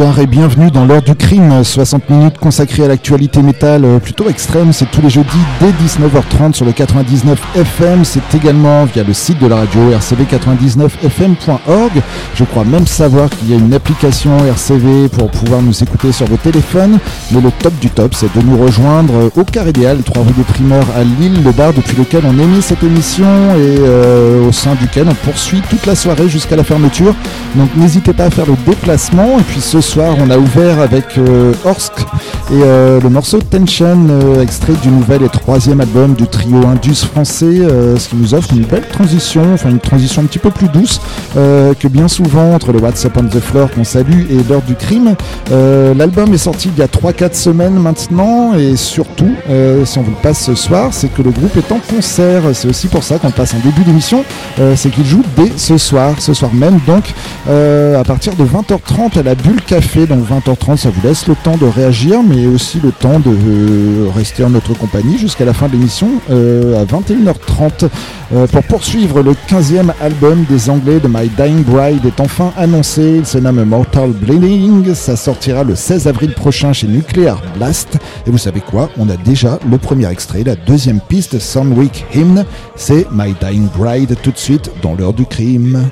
Bonsoir et bienvenue dans l'heure du crime, 60 minutes consacrées à l'actualité métal euh, plutôt extrême. C'est tous les jeudis dès 19h30 sur le 99 FM. C'est également via le site de la radio rcv99fm.org. Je crois même savoir qu'il y a une application RCV pour pouvoir nous écouter sur vos téléphones. Mais le top du top, c'est de nous rejoindre au Carré Idéal, 3 rue des Primeurs à Lille, le bar depuis lequel on émet cette émission et euh, au sein duquel on poursuit toute la soirée jusqu'à la fermeture. Donc n'hésitez pas à faire le déplacement. Et puis ce soir, on a ouvert avec euh, Orsk et euh, le morceau Tension, euh, extrait du nouvel et troisième album du trio Indus français, ce qui nous offre une belle transition, enfin une transition un petit peu plus douce que bien souvent entre le WhatsApp on the Floor qu'on salue et l'heure du crime. L'album est sorti il y a 3-4 semaines maintenant et surtout, si on vous le passe ce soir, c'est que le groupe est en concert. C'est aussi pour ça qu'on passe en début d'émission, c'est qu'il joue dès ce soir, ce soir même donc à partir de 20h30 à la Bulle Café, donc 20h30, ça vous laisse le temps de réagir, mais aussi le temps de euh, rester en notre compagnie jusqu'à la fin de l'émission euh, à 21h30. Euh, pour poursuivre, le 15e album des Anglais de My Dying Bride est enfin annoncé. Il se nomme Mortal Bleeding. Ça sortira le 16 avril prochain chez Nuclear Blast. Et vous savez quoi? On a déjà le premier extrait, la deuxième piste, Week Hymn. C'est My Dying Bride tout de suite dans l'heure du crime.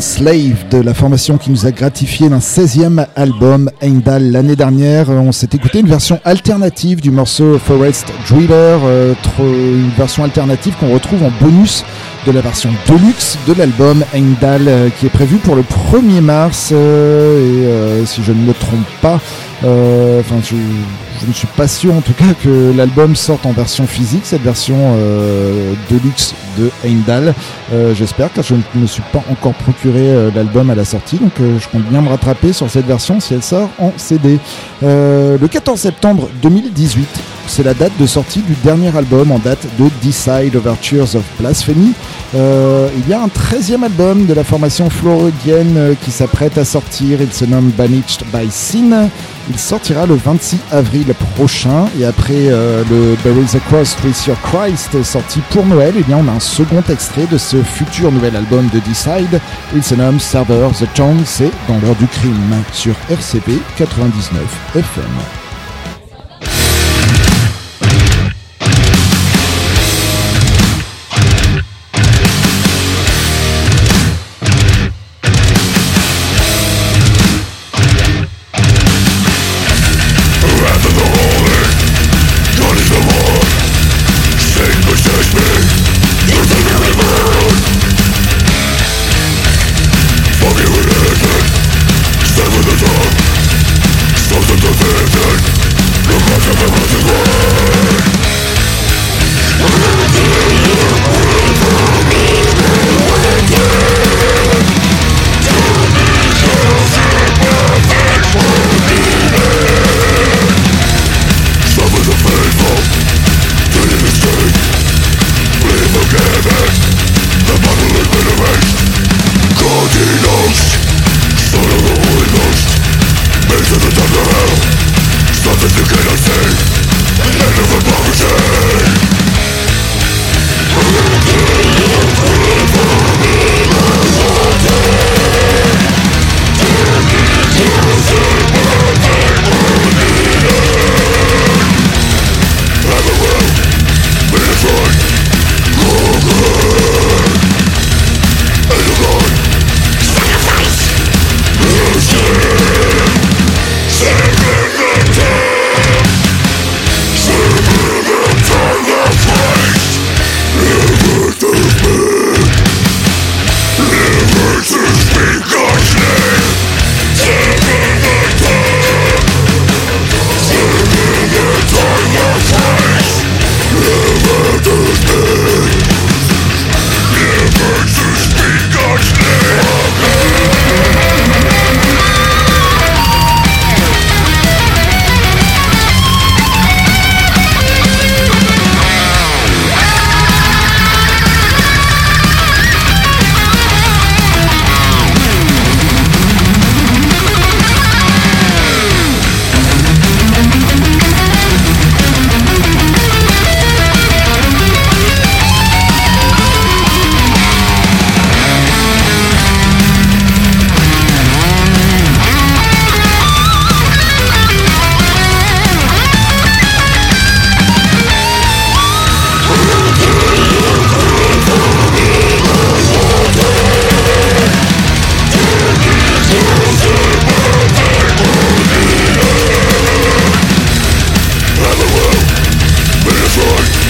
Slave de la formation qui nous a gratifié d'un 16e album Heimdall l'année dernière. On s'est écouté une version alternative du morceau Forest Driller, euh, version alternative qu'on retrouve en bonus de la version deluxe de l'album Heimdall euh, qui est prévu pour le 1er mars euh, et si je ne me trompe pas, enfin je, ne suis pas sûr en tout cas que l'album sorte en version physique, cette version deluxe de Heimdall. J'espère car je ne me suis pas encore procuré l'album à la sortie, donc je compte bien me rattraper sur cette version si elle sort en CD. le 14 septembre 2018, c'est la date de sortie du dernier album en date de Decide Overtures of Blasphemy. Euh, il y a un 13e album de la formation floridienne euh, qui s'apprête à sortir. Il se nomme Banished by Sin. Il sortira le 26 avril prochain. Et après euh, le There Across With Your Christ sorti pour Noël, eh bien, on a un second extrait de ce futur nouvel album de Decide. Il se nomme Server the Tongue. C'est dans l'heure du crime sur RCP 99 FM. Fight!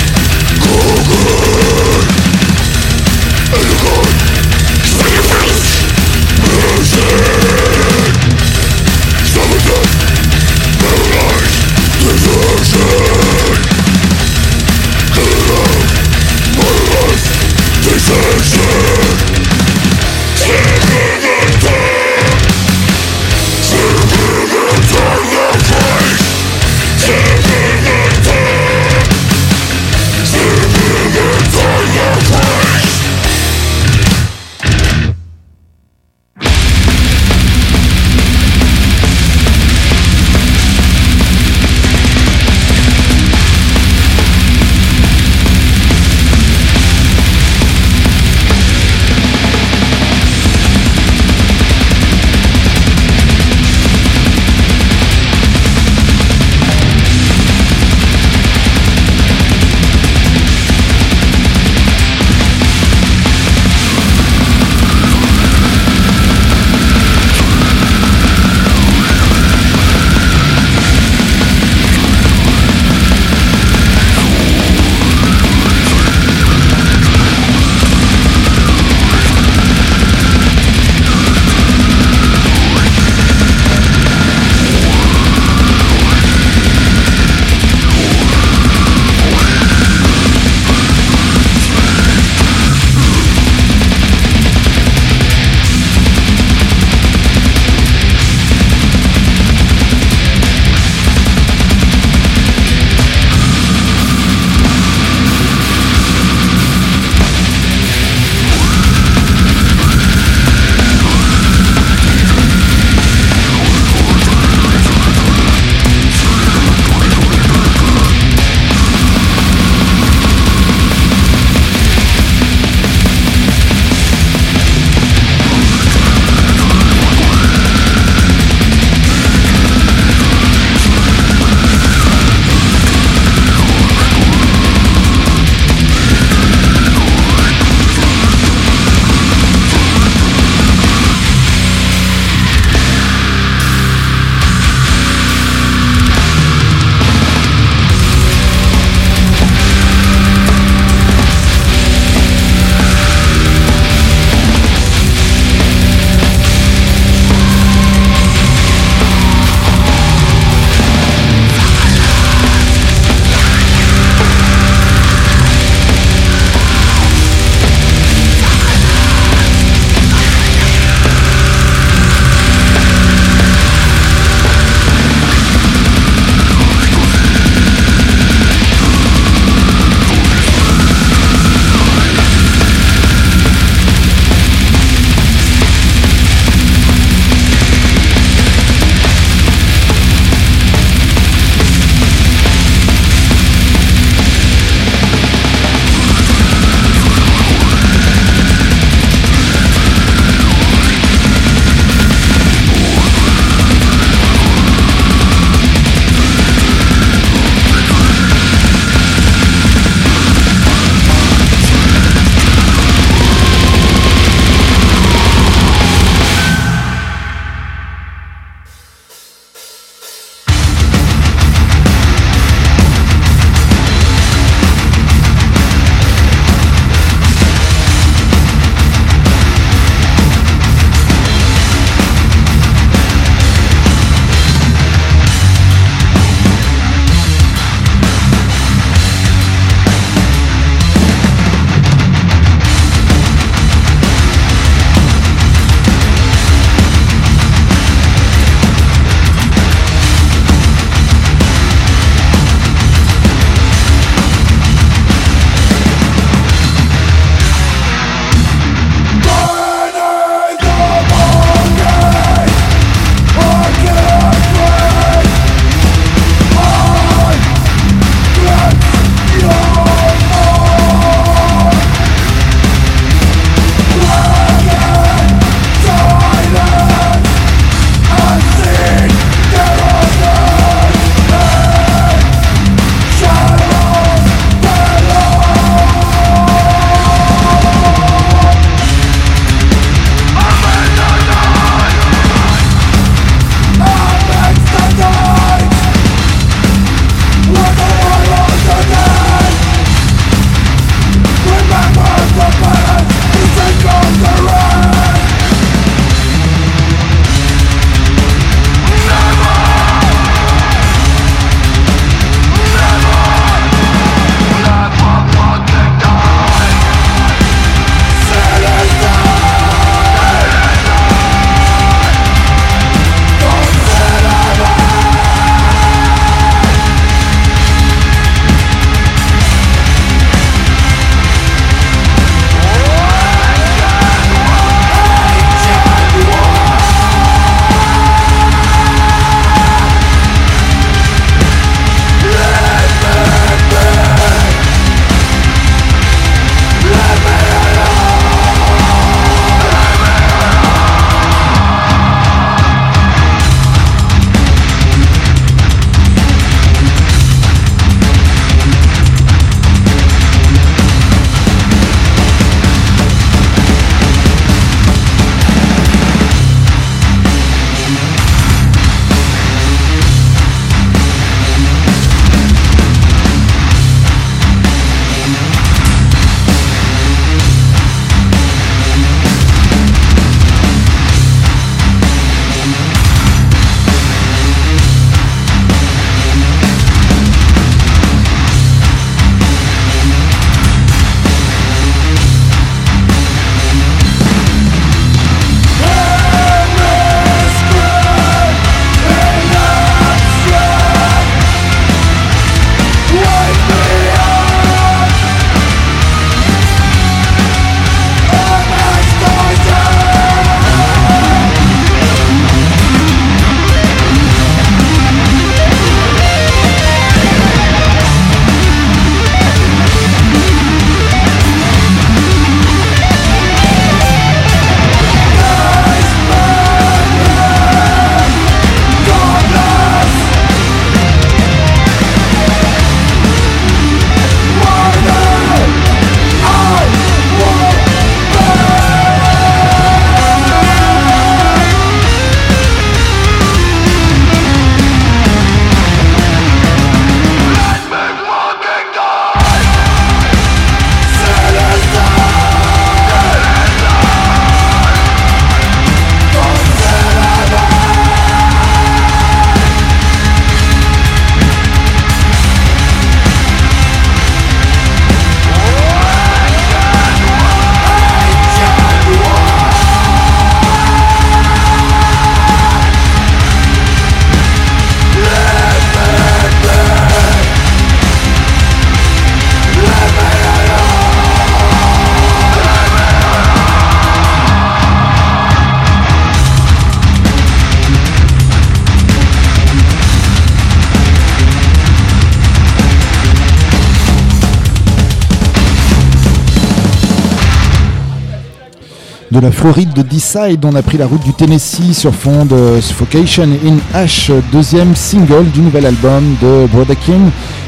De la Floride de Decide, on a pris la route du Tennessee sur fond de Suffocation in Ash, deuxième single du nouvel album de Brother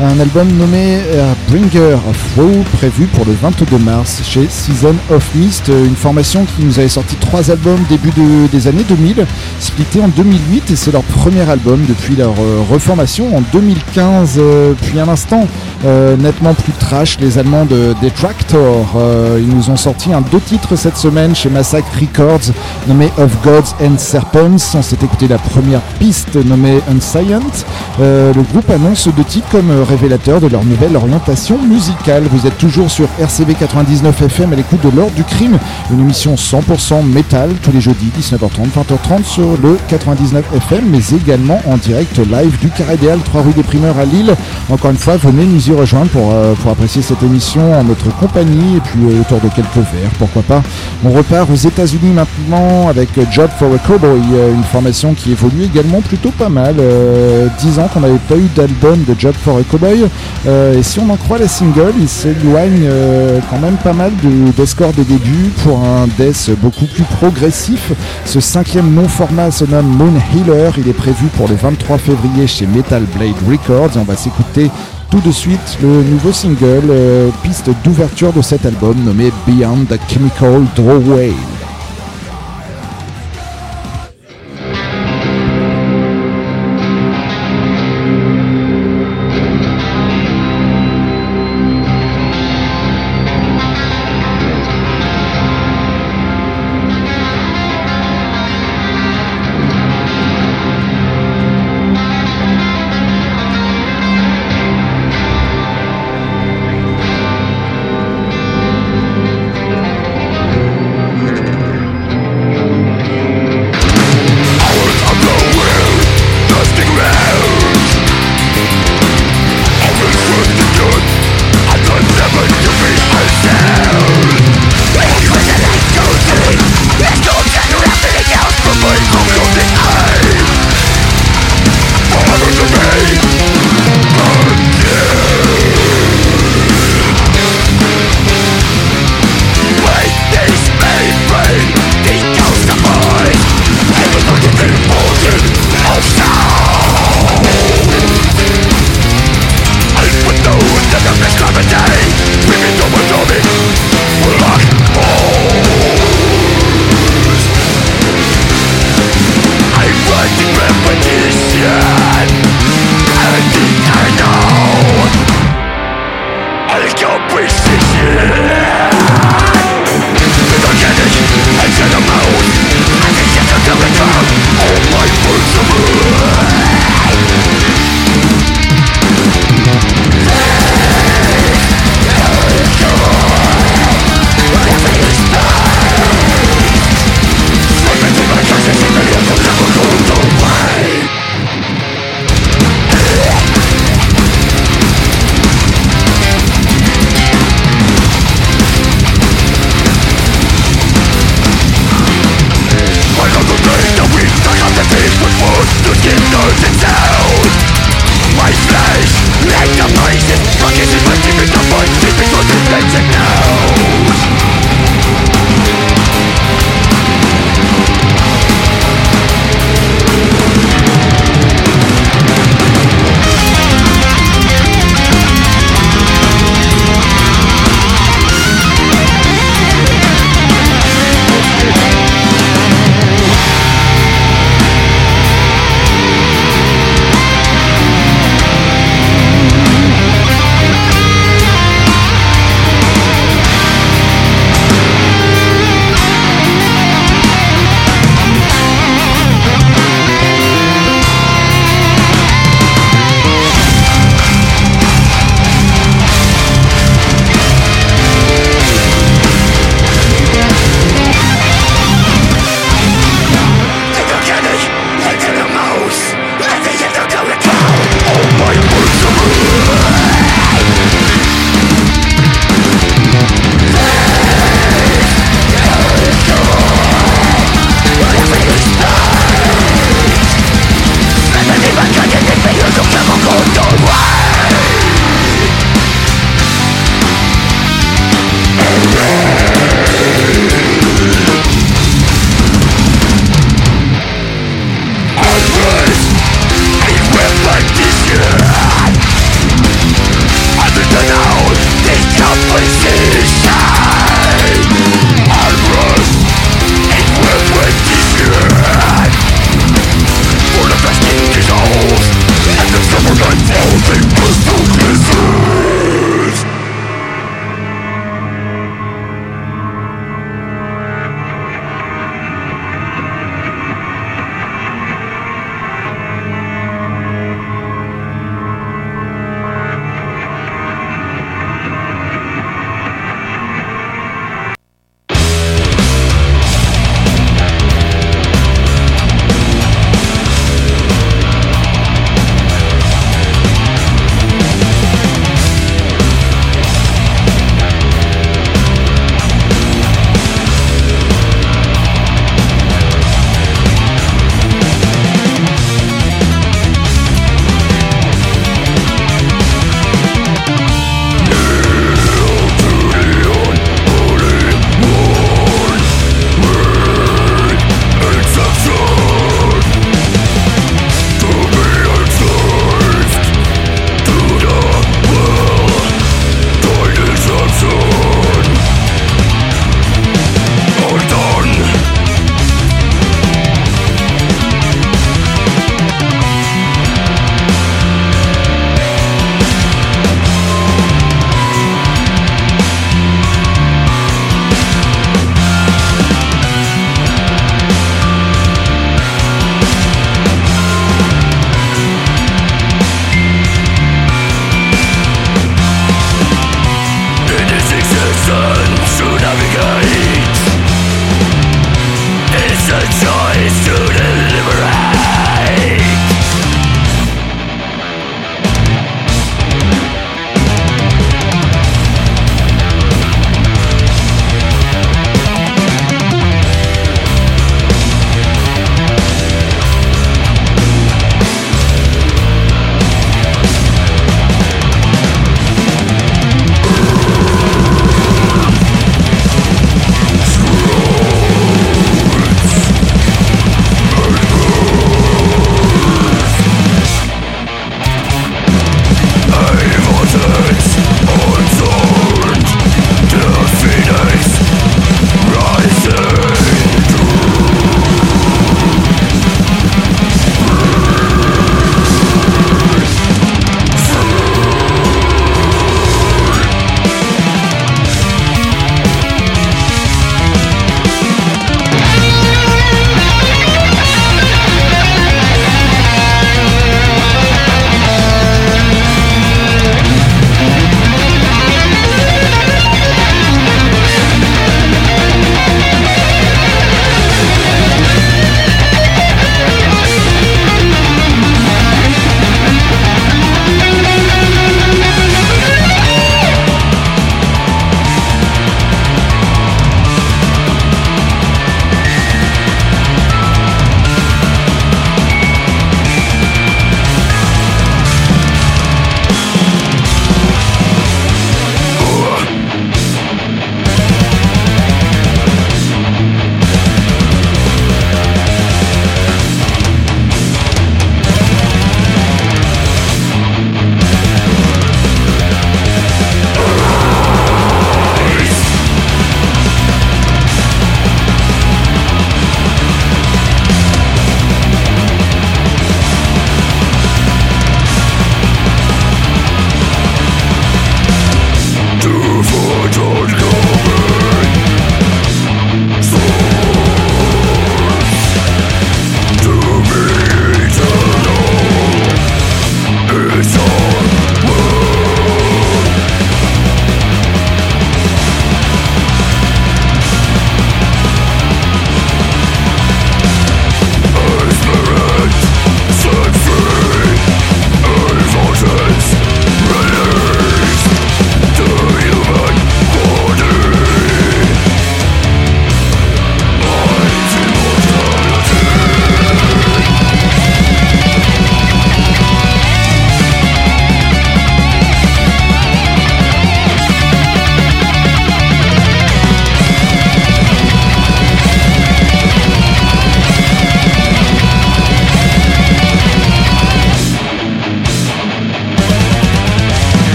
un album nommé euh, Bringer of Woe, prévu pour le 22 mars chez Season of Mist, une formation qui nous avait sorti trois albums début des années 2000, splitté en 2008 et c'est leur premier album depuis leur euh, reformation en 2015, euh, puis un instant nettement plus trash, les Allemands de Detractor, ils nous ont sorti un deux titres cette semaine chez Massacre Records nommé Of Gods and Serpents, on s'est écouté la première piste nommée Unscient, le groupe annonce deux titres comme révélateur de leur nouvelle orientation musicale. Vous êtes toujours sur RCV 99 FM à l'écoute de l'ordre du crime, une émission 100% métal tous les jeudis 19h30, 20h30 sur le 99 FM, mais également en direct live du Carré 3 rue des Primeurs à Lille. Encore une fois, venez nous rejoindre pour, euh, pour apprécier cette émission en notre compagnie et puis euh, autour de quelques verres, pourquoi pas. On repart aux États-Unis maintenant avec Job for a Cowboy, euh, une formation qui évolue également plutôt pas mal. 10 ans qu'on n'avait pas eu d'album de Job for a Cowboy et si on en croit les singles, il s'éloigne euh, quand même pas mal de, score des débuts pour un death beaucoup plus progressif. Ce cinquième non-format se nomme Moon Healer. Il est prévu pour le 23 février chez Metal Blade Records. on va s'écouter tout de suite le nouveau single, euh, piste d'ouverture de cet album nommé Beyond the Chemical Drawway.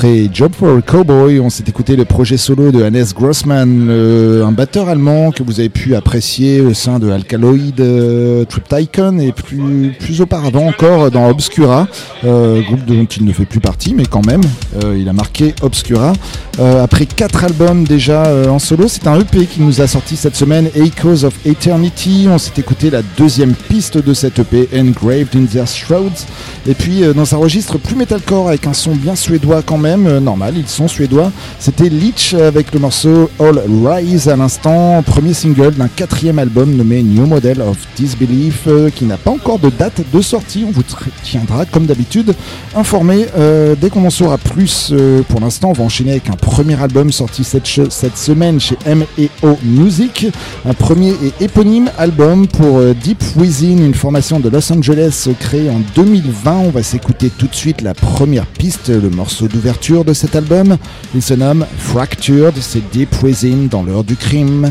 Après Job for a Cowboy, on s'est écouté le projet solo de Hannes Grossman, un batteur allemand que vous avez pu apprécier au sein de Alkaloid euh, Triptychon et plus, plus auparavant encore dans Obscura, euh, groupe dont il ne fait plus partie, mais quand même, euh, il a marqué Obscura. après quatre albums déjà en solo, c'est un EP qui nous a sorti cette semaine, Echoes of Eternity. On s'est écouté la deuxième piste de cet EP, Engraved in Their Shrouds. Et puis dans un registre plus metalcore avec un son bien suédois quand même, euh, normal, ils sont suédois. C'était Leech avec le morceau All Rise à l'instant, premier single d'un quatrième album nommé New Model of Disbelief, euh, qui n'a pas encore de date de sortie. On vous tiendra comme d'habitude informé euh, dès qu'on en saura plus. pour l'instant, on va enchaîner avec un premier album sorti cette, semaine chez M&O Music, un premier et éponyme album pour Deep Within, une formation de Los Angeles créée en 2020. On va s'écouter tout de suite la première piste, le morceau de De cet album. Il se nomme Fractured, c'est Deep Within dans l'heure du crime.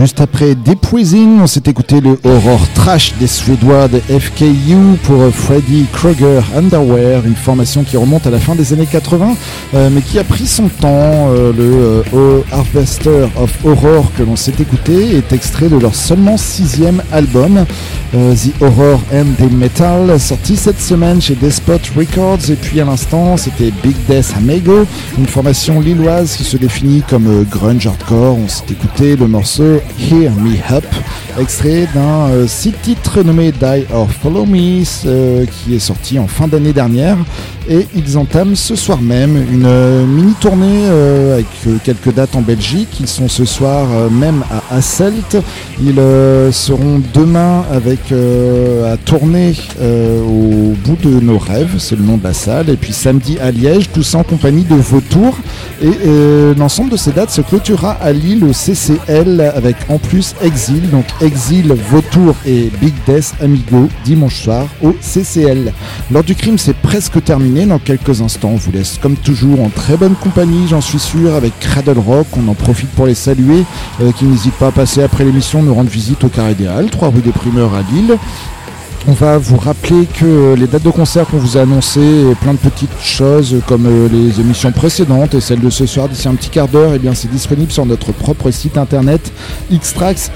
Juste après Deep on s'est écouté le horror trash des Suédois de FKU pour Freddy Krueger Underwear, une formation qui remonte à la fin des années 80, euh, mais qui a pris son temps. Euh, le euh, Harvester of Horror que l'on s'est écouté est extrait de leur seulement sixième album, The Horror and the Metal, sorti cette semaine chez Despot Records. Et puis à l'instant, c'était Big Death Amigo, une formation lilloise qui se définit comme grunge hardcore. On s'est écouté le morceau Hear Me Up, extrait d'un euh, site titre nommé Die or Follow Me, euh, qui est sorti en fin d'année dernière. Et ils entament ce soir même une euh, mini tournée avec quelques dates en Belgique. Ils sont ce soir même à Asselt. Ils seront demain avec à tourner au bout de nos rêves, c'est le nom de la salle. Et puis samedi à Liège, tout ça en compagnie de Vautour. Et l'ensemble de ces dates se clôturera à Lille au CCL avec en plus Exil, donc Exil, Vautour et Big Death Amigo dimanche soir au CCL. L'heure du crime c'est presque terminé dans quelques instants. On vous laisse comme toujours en très bonne compagnie, j'en suis sûr, avec Cradle Rock. On en profite pour les saluer, euh, qui n'hésitent pas à passer après l'émission nous rendre visite au Carré Idéal, 3 rue des Primeurs à Lille. On va vous rappeler que les dates de concert qu'on vous a annoncées, plein de petites choses comme euh, les émissions précédentes et celles de ce soir d'ici un petit quart d'heure, et eh c'est disponible sur notre propre site internet xtrax.com.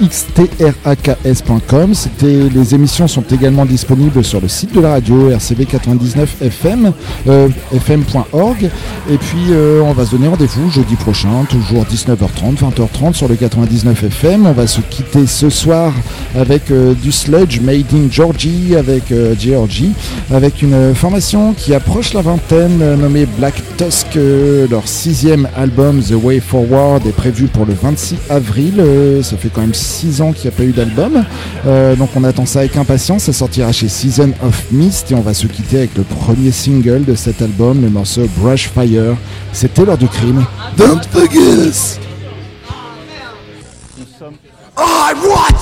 Les émissions sont également disponibles sur le site de la radio RCV 99 FM fm.org et puis euh, on va se donner rendez-vous jeudi prochain, toujours 19h30, 20h30 sur le 99 FM. On va se quitter ce soir avec euh, du sludge made in Georgia avec euh, Georgie, avec une formation qui approche la vingtaine euh, nommée Black Tusk. Euh, leur sixième album The Way Forward est prévu pour le 26 avril. ça fait quand même six ans qu'il n'y a pas eu d'album. donc on attend ça avec impatience. Ça sortira chez Season of Mist et on va se quitter avec le premier single de cet album, le morceau Brush Fire. C'était l'heure du crime. Don't forget us. I want